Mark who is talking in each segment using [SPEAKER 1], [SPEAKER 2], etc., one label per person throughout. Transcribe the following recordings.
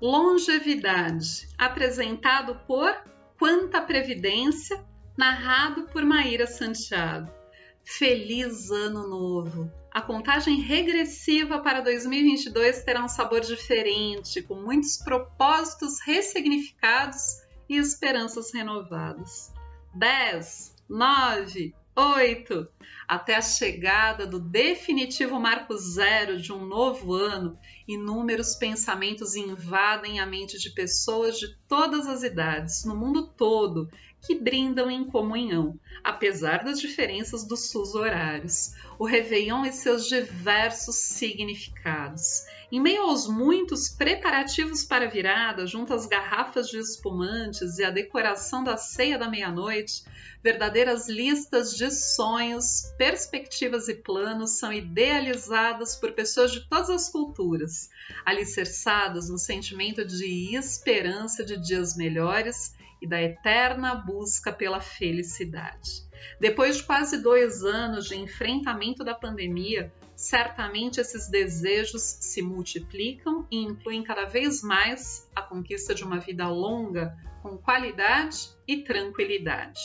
[SPEAKER 1] Longevidade, apresentado por Quanta Previdência, narrado por Maíra Santiago. Feliz Ano Novo! A contagem regressiva para 2022 terá um sabor diferente, com muitos propósitos ressignificados e esperanças renovadas. 10, 9, 8. Até a chegada do definitivo marco zero de um novo ano, inúmeros pensamentos invadem a mente de pessoas de todas as idades, no mundo todo, que brindam em comunhão, apesar das diferenças dos sus horários. O Réveillon e seus diversos significados. Em meio aos muitos preparativos para a virada, junto às garrafas de espumantes e a decoração da ceia da meia-noite, verdadeiras listas de sonhos, perspectivas e planos são idealizadas por pessoas de todas as culturas, alicerçadas no sentimento de esperança de dias melhores e da eterna busca pela felicidade. Depois de quase dois anos de enfrentamento da pandemia, certamente esses desejos se multiplicam e incluem cada vez mais a conquista de uma vida longa com qualidade e tranquilidade.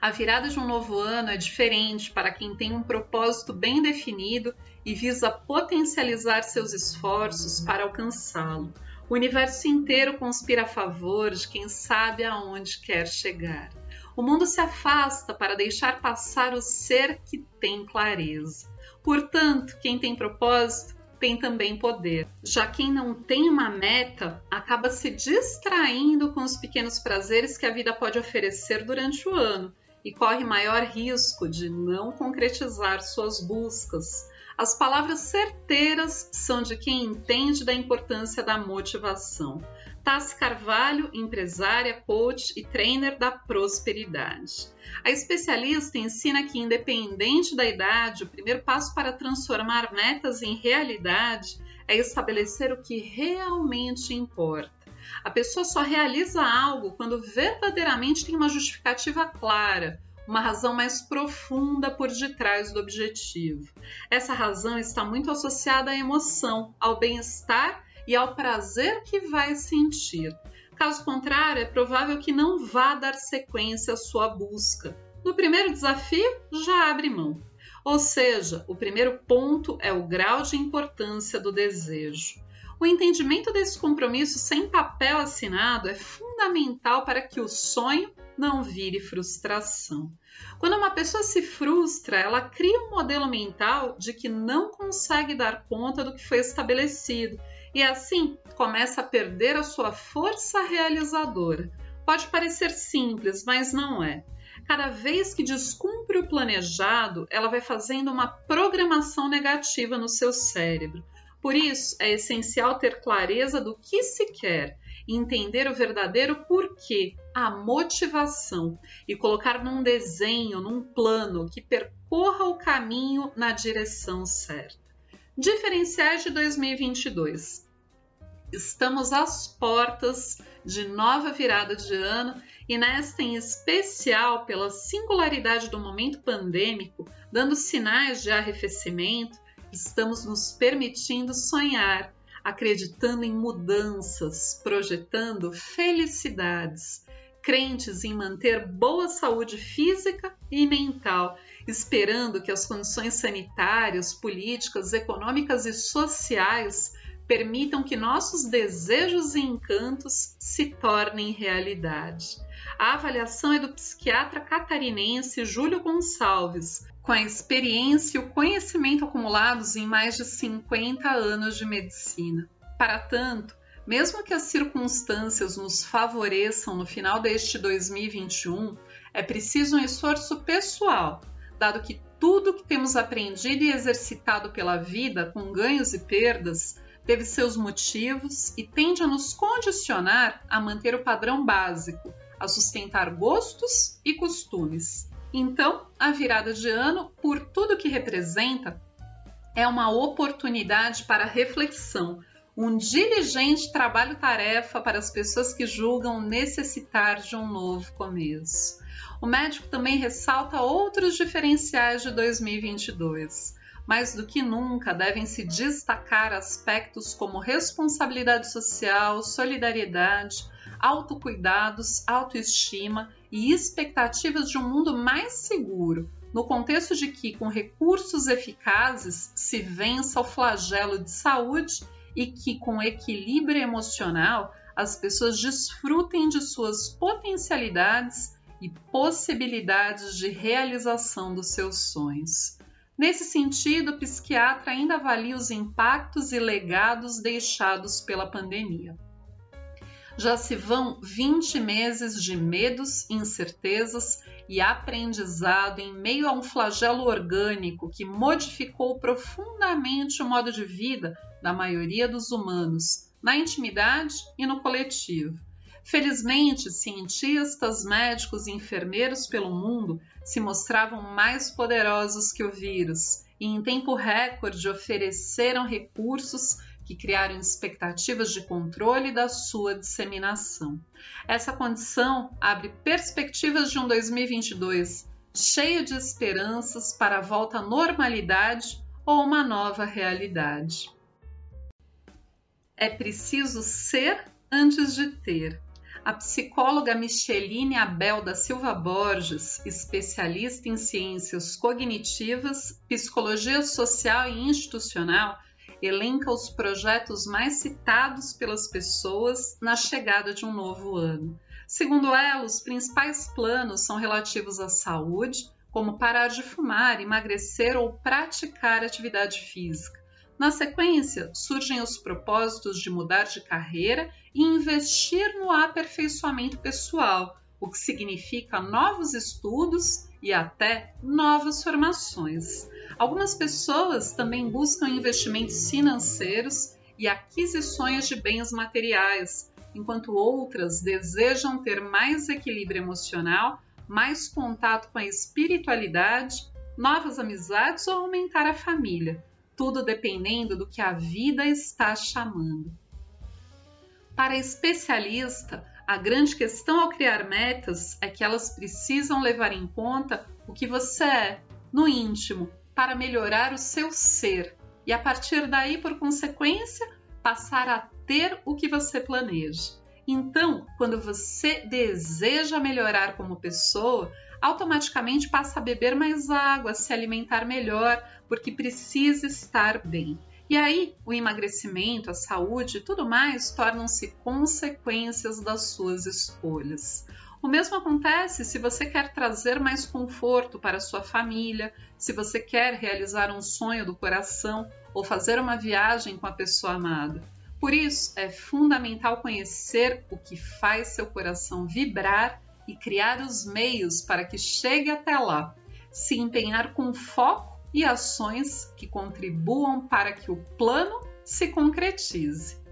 [SPEAKER 1] A virada de um novo ano é diferente para quem tem um propósito bem definido e visa potencializar seus esforços para alcançá-lo. O universo inteiro conspira a favor de quem sabe aonde quer chegar. O mundo se afasta para deixar passar o ser que tem clareza. Portanto, quem tem propósito tem também poder. Já quem não tem uma meta acaba se distraindo com os pequenos prazeres que a vida pode oferecer durante o ano e corre maior risco de não concretizar suas buscas. As palavras certeiras são de quem entende da importância da motivação. Tassi Carvalho, empresária, coach e trainer da prosperidade. A especialista ensina que, independente da idade, o primeiro passo para transformar metas em realidade é estabelecer o que realmente importa. A pessoa só realiza algo quando verdadeiramente tem uma justificativa clara, uma razão mais profunda por detrás do objetivo. Essa razão está muito associada à emoção, ao bem-estar e ao prazer que vai sentir. Caso contrário, é provável que não vá dar sequência à sua busca. No primeiro desafio, já abre mão. Ou seja, o primeiro ponto é o grau de importância do desejo. O entendimento desse compromisso sem papel assinado é fundamental para que o sonho não vire frustração. Quando uma pessoa se frustra, ela cria um modelo mental de que não consegue dar conta do que foi estabelecido e assim começa a perder a sua força realizadora. Pode parecer simples, mas não é. Cada vez que descumpre o planejado, ela vai fazendo uma programação negativa no seu cérebro. Por isso, é essencial ter clareza do que se quer entender o verdadeiro porquê, a motivação, e colocar num desenho, num plano que percorra o caminho na direção certa. Diferenciais de 2022. Estamos às portas de nova virada de ano e nesta em especial pela singularidade do momento pandêmico, dando sinais de arrefecimento, estamos nos permitindo sonhar, acreditando em mudanças, projetando felicidades, crentes em manter boa saúde física e mental, esperando que as condições sanitárias, políticas, econômicas e sociais permitam que nossos desejos e encantos se tornem realidade. A avaliação é do psiquiatra catarinense Júlio Gonçalves, com a experiência e o conhecimento acumulados em mais de 50 anos de medicina. Para tanto, mesmo que as circunstâncias nos favoreçam no final deste 2021, é preciso um esforço pessoal, dado que tudo que temos aprendido e exercitado pela vida, com ganhos e perdas, teve seus motivos e tende a nos condicionar a manter o padrão básico, a sustentar gostos e costumes. Então, a virada de ano, por tudo que representa, é uma oportunidade para reflexão, um diligente trabalho-tarefa para as pessoas que julgam necessitar de um novo começo. O médico também ressalta outros diferenciais de 2022 mais do que nunca devem se destacar aspectos como responsabilidade social, solidariedade, autocuidados, autoestima e expectativas de um mundo mais seguro, no contexto de que, com recursos eficazes, se vença o flagelo de saúde e que, com equilíbrio emocional, as pessoas desfrutem de suas potencialidades e possibilidades de realização dos seus sonhos. Nesse sentido, o psiquiatra ainda avalia os impactos e legados deixados pela pandemia. Já se vão 20 meses de medos, incertezas e aprendizado em meio a um flagelo orgânico que modificou profundamente o modo de vida da maioria dos humanos, na intimidade e no coletivo. Felizmente, cientistas, médicos e enfermeiros pelo mundo se mostravam mais poderosos que o vírus e, em tempo recorde, ofereceram recursos que criaram expectativas de controle da sua disseminação. Essa condição abre perspectivas de um 2022 cheio de esperanças para a volta à normalidade ou uma nova realidade. É preciso ser antes de ter. A psicóloga Micheline Abel da Silva Borges, especialista em ciências cognitivas, psicologia social e institucional, elenca os projetos mais citados pelas pessoas na chegada de um novo ano. Segundo ela, os principais planos são relativos à saúde, como parar de fumar, emagrecer ou praticar atividade física. Na sequência, surgem os propósitos de mudar de carreira e investir no aperfeiçoamento pessoal, o que significa novos estudos e até novas formações. Algumas pessoas também buscam investimentos financeiros e aquisições de bens materiais, enquanto outras desejam ter mais equilíbrio emocional, mais contato com a espiritualidade, novas amizades ou aumentar a família tudo dependendo do que a vida está chamando. Para especialista, a grande questão ao criar metas é que elas precisam levar em conta o que você é, no íntimo, para melhorar o seu ser e a partir daí, por consequência, passar a ter o que você planeja. Então, quando você deseja melhorar como pessoa, automaticamente passa a beber mais água, se alimentar melhor, porque precisa estar bem. E aí, o emagrecimento, a saúde e tudo mais tornam-se consequências das suas escolhas. O mesmo acontece se você quer trazer mais conforto para sua família, se você quer realizar um sonho do coração ou fazer uma viagem com a pessoa amada. Por isso, é fundamental conhecer o que faz seu coração vibrar e criar os meios para que chegue até lá, se empenhar com foco e ações que contribuam para que o plano se concretize.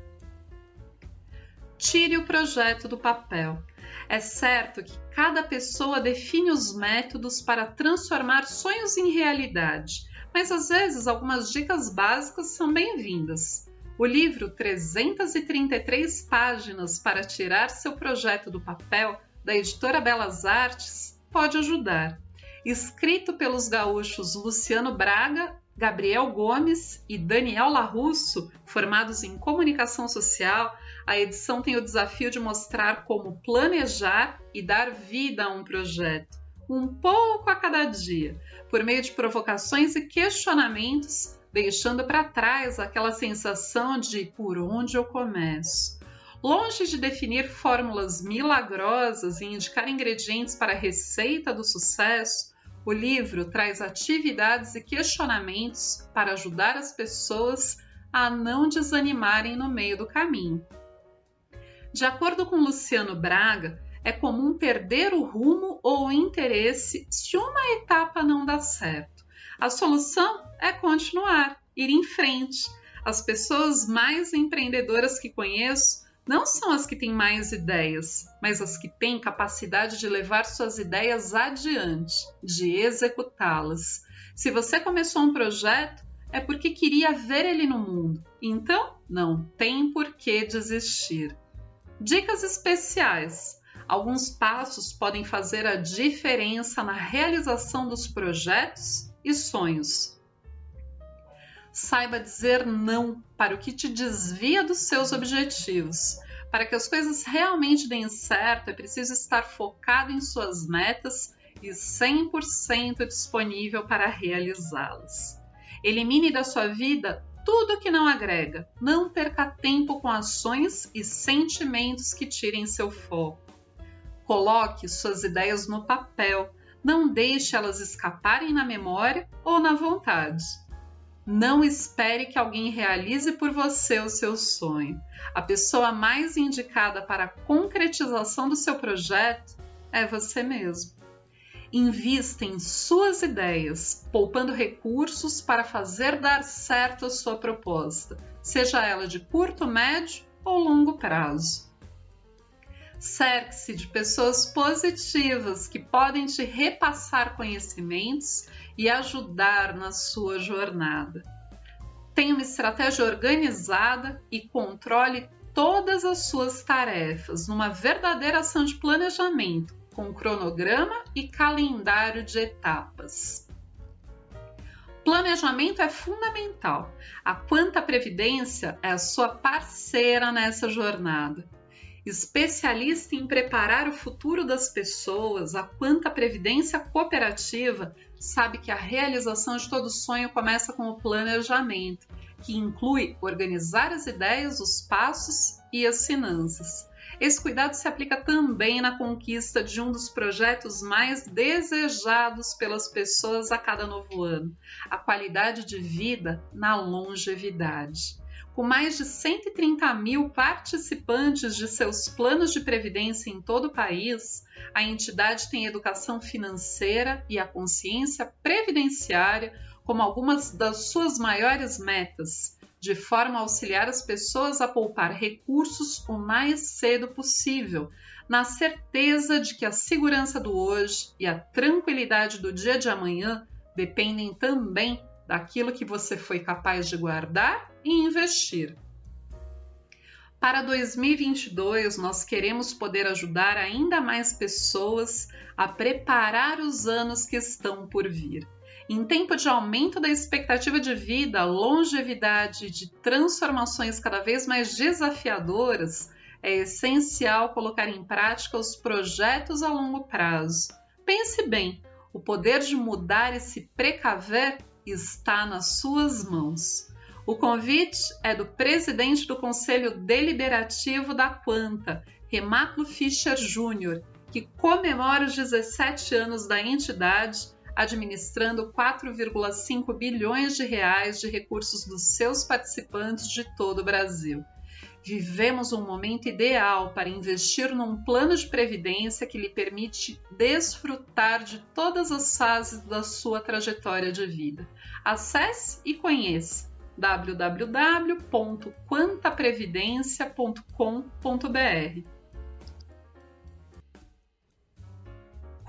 [SPEAKER 1] Tire o projeto do papel. É certo que cada pessoa define os métodos para transformar sonhos em realidade, mas às vezes algumas dicas básicas são bem-vindas. O livro 333 páginas para tirar seu projeto do papel da editora Belas Artes, pode ajudar. Escrito pelos gaúchos Luciano Braga, Gabriel Gomes e Daniel Larusso, formados em comunicação social, a edição tem o desafio de mostrar como planejar e dar vida a um projeto, um pouco a cada dia, por meio de provocações e questionamentos, deixando para trás aquela sensação de por onde eu começo. Longe de definir fórmulas milagrosas e indicar ingredientes para a receita do sucesso, o livro traz atividades e questionamentos para ajudar as pessoas a não desanimarem no meio do caminho. De acordo com Luciano Braga, é comum perder o rumo ou o interesse se uma etapa não dá certo. A solução é continuar, ir em frente. As pessoas mais empreendedoras que conheço não são as que têm mais ideias, mas as que têm capacidade de levar suas ideias adiante, de executá-las. Se você começou um projeto, é porque queria ver ele no mundo. Então, não tem por que desistir. Dicas especiais. Alguns passos podem fazer a diferença na realização dos projetos e sonhos. Saiba dizer não para o que te desvia dos seus objetivos. Para que as coisas realmente deem certo, é preciso estar focado em suas metas e 100% disponível para realizá-las. Elimine da sua vida tudo que não agrega. Não perca tempo com ações e sentimentos que tirem seu foco. Coloque suas ideias no papel. Não deixe elas escaparem na memória ou na vontade. Não espere que alguém realize por você o seu sonho. A pessoa mais indicada para a concretização do seu projeto é você mesmo. Invista em suas ideias, poupando recursos para fazer dar certo a sua proposta, seja ela de curto, médio ou longo prazo. Cerque-se de pessoas positivas que podem te repassar conhecimentos e ajudar na sua jornada. Tenha uma estratégia organizada e controle todas as suas tarefas numa verdadeira ação de planejamento, com cronograma e calendário de etapas. Planejamento é fundamental. A Quanta Previdência é a sua parceira nessa jornada. Especialista em preparar o futuro das pessoas, a Quanta Previdência Cooperativa sabe que a realização de todo sonho começa com o planejamento, que inclui organizar as ideias, os passos e as finanças. Esse cuidado se aplica também na conquista de um dos projetos mais desejados pelas pessoas a cada novo ano: a qualidade de vida na longevidade. Com mais de 130 mil participantes de seus planos de previdência em todo o país, a entidade tem educação financeira e a consciência previdenciária como algumas das suas maiores metas, de forma a auxiliar as pessoas a poupar recursos o mais cedo possível, na certeza de que a segurança do hoje e a tranquilidade do dia de amanhã dependem também daquilo que você foi capaz de guardar e investir. Para 2022, nós queremos poder ajudar ainda mais pessoas a preparar os anos que estão por vir. Em tempo de aumento da expectativa de vida, longevidade de transformações cada vez mais desafiadoras, é essencial colocar em prática os projetos a longo prazo. Pense bem, o poder de mudar e se precaver está nas suas mãos. O convite é do presidente do Conselho Deliberativo da Quanta, Renato Fischer Júnior, que comemora os 17 anos da entidade, administrando 4,5 bilhões de reais de recursos dos seus participantes de todo o Brasil. Vivemos um momento ideal para investir num plano de previdência que lhe permite desfrutar de todas as fases da sua trajetória de vida. Acesse e conheça www.quantaprevidencia.com.br.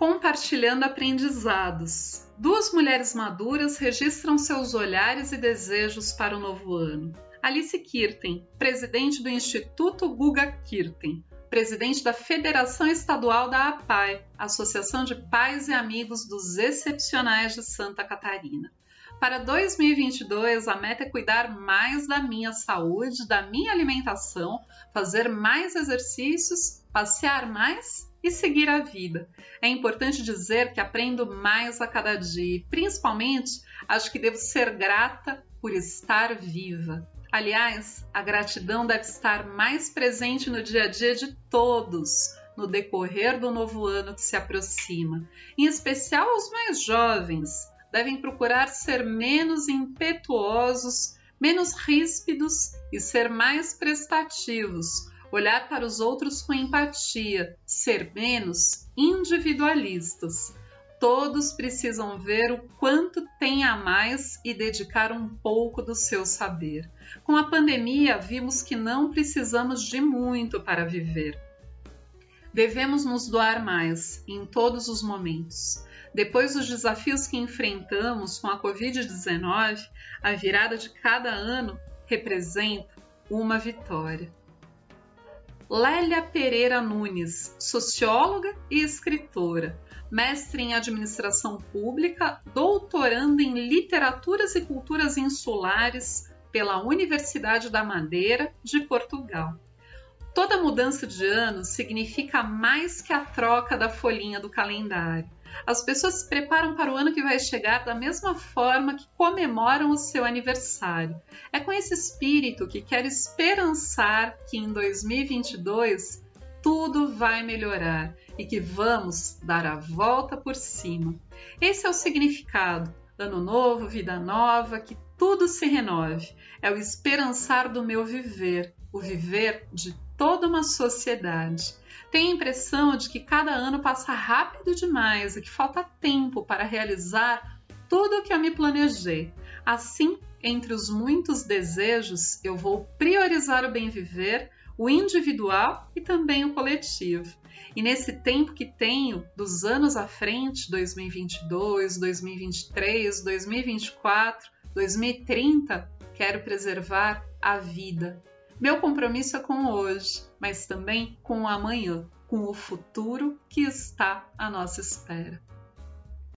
[SPEAKER 1] Compartilhando aprendizados. Duas mulheres maduras registram seus olhares e desejos para o novo ano. Alice Kirten, presidente do Instituto Guga Kirten, presidente da Federação Estadual da APAI, Associação de Pais e Amigos dos Excepcionais de Santa Catarina. Para 2022, a meta é cuidar mais da minha saúde, da minha alimentação, fazer mais exercícios, passear mais e seguir a vida. É importante dizer que aprendo mais a cada dia e, principalmente, acho que devo ser grata por estar viva. Aliás, a gratidão deve estar mais presente no dia a dia de todos no decorrer do novo ano que se aproxima, em especial os mais jovens. Devem procurar ser menos impetuosos, menos ríspidos e ser mais prestativos, olhar para os outros com empatia, ser menos individualistas. Todos precisam ver o quanto tem a mais e dedicar um pouco do seu saber. Com a pandemia, vimos que não precisamos de muito para viver. Devemos nos doar mais em todos os momentos. Depois dos desafios que enfrentamos com a Covid-19, a virada de cada ano representa uma vitória. Lélia Pereira Nunes, socióloga e escritora, mestre em administração pública, doutorando em literaturas e culturas insulares pela Universidade da Madeira de Portugal. Toda mudança de ano significa mais que a troca da folhinha do calendário. As pessoas se preparam para o ano que vai chegar da mesma forma que comemoram o seu aniversário. É com esse espírito que quero esperançar que em 2022 tudo vai melhorar e que vamos dar a volta por cima. Esse é o significado. Ano novo, vida nova, que tudo se renove. É o esperançar do meu viver, o viver de toda uma sociedade. Tenho a impressão de que cada ano passa rápido demais e que falta tempo para realizar tudo o que eu me planejei. Assim, entre os muitos desejos, eu vou priorizar o bem viver, o individual e também o coletivo. E nesse tempo que tenho, dos anos à frente, 2022, 2023, 2024, 2030, quero preservar a vida, meu compromisso é com hoje, mas também com o amanhã, com o futuro que está à nossa espera.